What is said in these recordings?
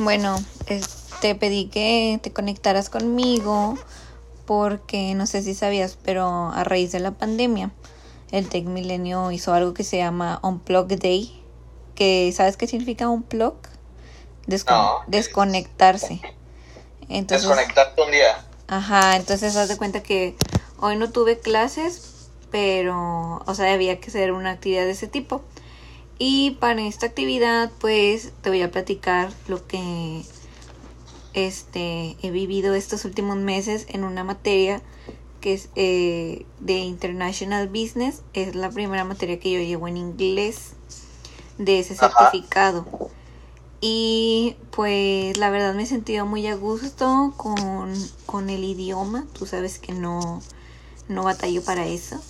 Bueno, te pedí que te conectaras conmigo porque no sé si sabías, pero a raíz de la pandemia, el Tech Milenio hizo algo que se llama Unplug Day, que ¿sabes qué significa Unplug? desconectarse. Entonces, Desconectarte un día. Ajá, entonces haz de cuenta que hoy no tuve clases, pero, o sea, había que hacer una actividad de ese tipo. Y para esta actividad, pues te voy a platicar lo que este he vivido estos últimos meses en una materia que es eh, de International Business. Es la primera materia que yo llevo en inglés de ese certificado. Y pues la verdad me he sentido muy a gusto con, con el idioma. Tú sabes que no, no batallo para eso.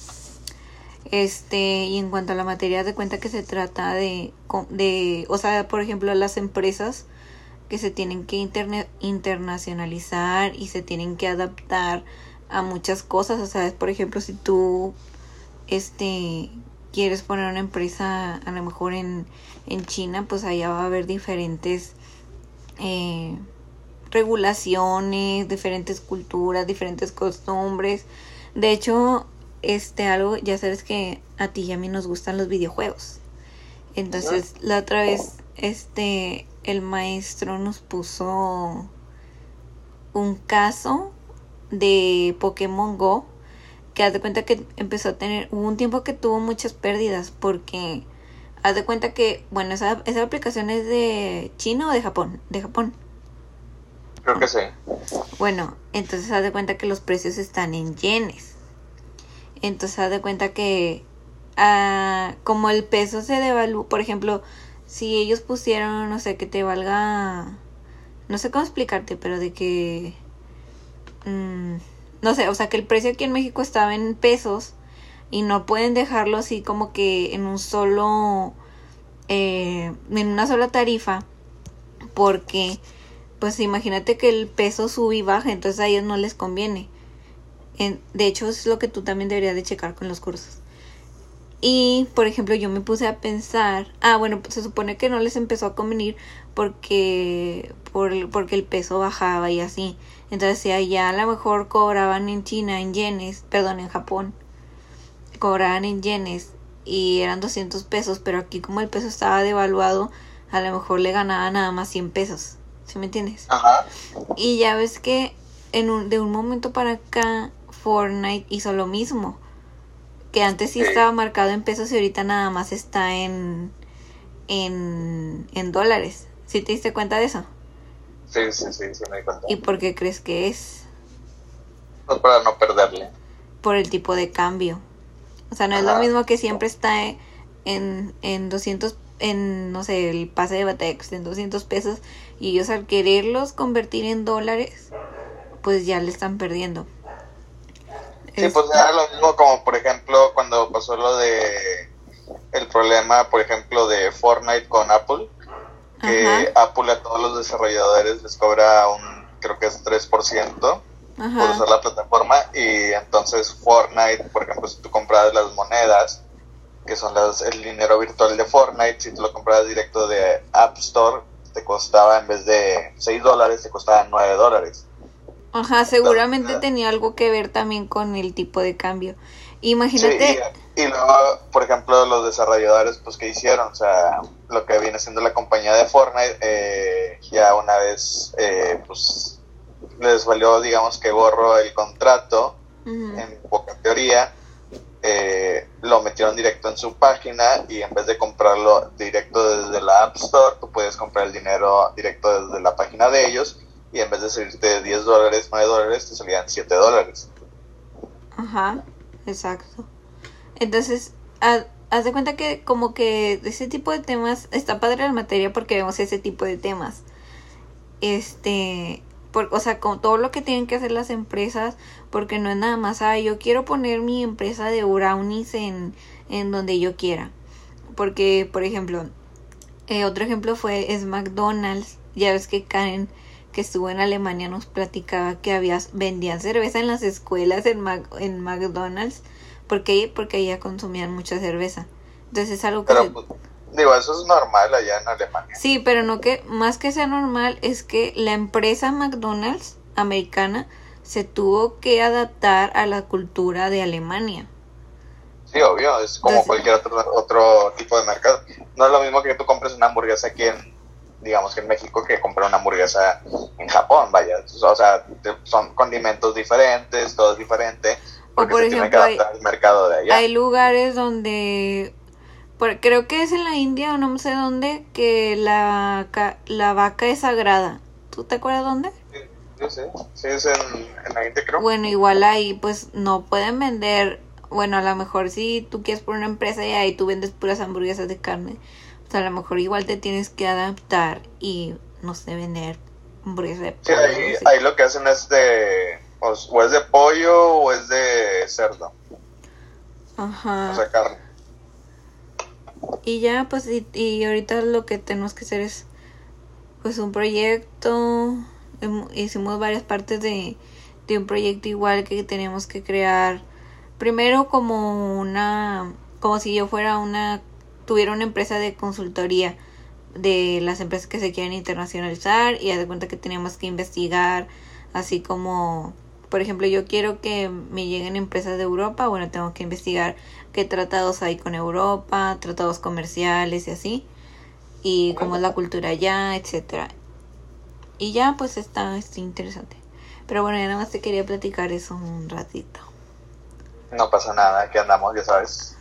Este, y en cuanto a la materia, de cuenta que se trata de, de o sea, por ejemplo, las empresas que se tienen que internacionalizar y se tienen que adaptar a muchas cosas, o sea, por ejemplo, si tú, este, quieres poner una empresa a lo mejor en, en China, pues allá va a haber diferentes eh, regulaciones, diferentes culturas, diferentes costumbres. De hecho, este algo, ya sabes que a ti y a mí nos gustan los videojuegos. Entonces, la otra vez, este, el maestro nos puso un caso de Pokémon Go que haz de cuenta que empezó a tener, hubo un tiempo que tuvo muchas pérdidas porque haz de cuenta que, bueno, esa, esa aplicación es de China o de Japón, de Japón. Creo que sí. Bueno, entonces haz de cuenta que los precios están en yenes. Entonces haz de cuenta que ah, como el peso se devalúa, por ejemplo, si ellos pusieron, no sé, que te valga, no sé cómo explicarte, pero de que, mm, no sé, o sea, que el precio aquí en México estaba en pesos y no pueden dejarlo así como que en un solo, eh, en una sola tarifa, porque, pues imagínate que el peso sube y baja, entonces a ellos no les conviene de hecho, es lo que tú también deberías de checar con los cursos. Y, por ejemplo, yo me puse a pensar, ah, bueno, pues se supone que no les empezó a convenir porque, por, porque el peso bajaba y así. Entonces, si allá a lo mejor cobraban en China, en yenes, perdón, en Japón, cobraban en yenes y eran 200 pesos, pero aquí como el peso estaba devaluado, a lo mejor le ganaba nada más 100 pesos. ¿Sí me entiendes? Ajá. Y ya ves que en un, de un momento para acá Fortnite hizo lo mismo. Que antes sí, estaba marcado en pesos y ahorita nada más está en, en, en dólares. ¿Sí te diste cuenta de eso? Sí, sí, sí, sí me di cuenta. ¿Y por qué crees que es? Pues para no perderle. Por el tipo de cambio. O sea, no es lo mismo que siempre está en, en 200, en, no sé, el pase de batalla en 200 pesos y ellos al quererlos convertir en dólares, pues ya le están perdiendo. Sí, pues era lo mismo como, por ejemplo, cuando pasó lo de el problema, por ejemplo, de Fortnite con Apple, que Apple a todos los desarrolladores les cobra un, creo que es 3% por usar la plataforma y entonces Fortnite, por ejemplo, si tú compras las monedas, que son las, el dinero virtual de Fortnite, si tú lo compras directo de App Store, te costaba en vez de 6 dólares, te costaba 9 dólares. Ajá, seguramente tenía algo que ver también con el tipo de cambio. Imagínate. y, luego, por ejemplo, los desarrolladores, pues, ¿qué hicieron? O sea, lo que viene siendo la compañía de Fortnite, eh, ya una vez, eh, pues, les valió, digamos, que borro el contrato, en poca teoría, eh, lo metieron directo en su página y en vez de comprarlo directo desde la App Store, tú puedes comprar el dinero directo desde la página de ellos y en vez de salirte 10 dólares, 9 dólares, te salían 7 dólares. Ajá, exacto. Entonces, haz de cuenta que como que ese tipo de temas está padre la materia porque vemos ese tipo de temas. Este, por, o sea, con todo lo que tienen que hacer las empresas, porque no es nada más, ah, yo quiero poner mi empresa de brownies en, en donde yo quiera. Porque, por ejemplo, eh, otro ejemplo fue es McDonald's. Ya ves que Karen que estuvo en Alemania nos platicaba que había vendían cerveza en las escuelas en, en McDonald's porque porque allá consumían mucha cerveza entonces es algo que pero, pues, Digo, eso es normal allá en Alemania. Sí, pero no que, más que sea normal, es que la empresa McDonald's americana se tuvo que adaptar a la cultura de Alemania. Sí, obvio, es como cualquier otro, otro tipo de mercado. No es lo mismo que tú compres una hamburguesa aquí en, digamos que en México, que comprar una hamburguesa en Japón, vaya. O sea, son condimentos diferentes, todo es diferente. Porque por se ejemplo, tiene que adaptar al mercado de allá. Hay lugares donde creo que es en la India o no sé dónde, que la, la vaca es sagrada. ¿Tú te acuerdas dónde? Sí, sí, sí es en, la India creo. Bueno, igual ahí pues no pueden vender, bueno, a lo mejor si tú quieres por una empresa y ahí tú vendes puras hamburguesas de carne, pues a lo mejor igual te tienes que adaptar y, no sé, vender hamburguesas de pollo. Sí, ahí, lo que hacen es de, o, o es de pollo o es de cerdo. Ajá. O sea, carne. Y ya, pues, y, ahorita lo que tenemos que hacer es, pues, un proyecto. Hicimos varias partes de, de un proyecto igual que tenemos que crear. Primero como una, como si yo fuera una, tuviera una empresa de consultoría de las empresas que se quieren internacionalizar y haz de cuenta que teníamos que investigar así como por ejemplo yo quiero que me lleguen empresas de Europa bueno tengo que investigar qué tratados hay con Europa, tratados comerciales y así, y cómo es la cultura allá, etcétera. Y ya pues está, está interesante. Pero bueno, ya nada más te quería platicar eso un ratito. No pasa nada, aquí andamos, ya sabes.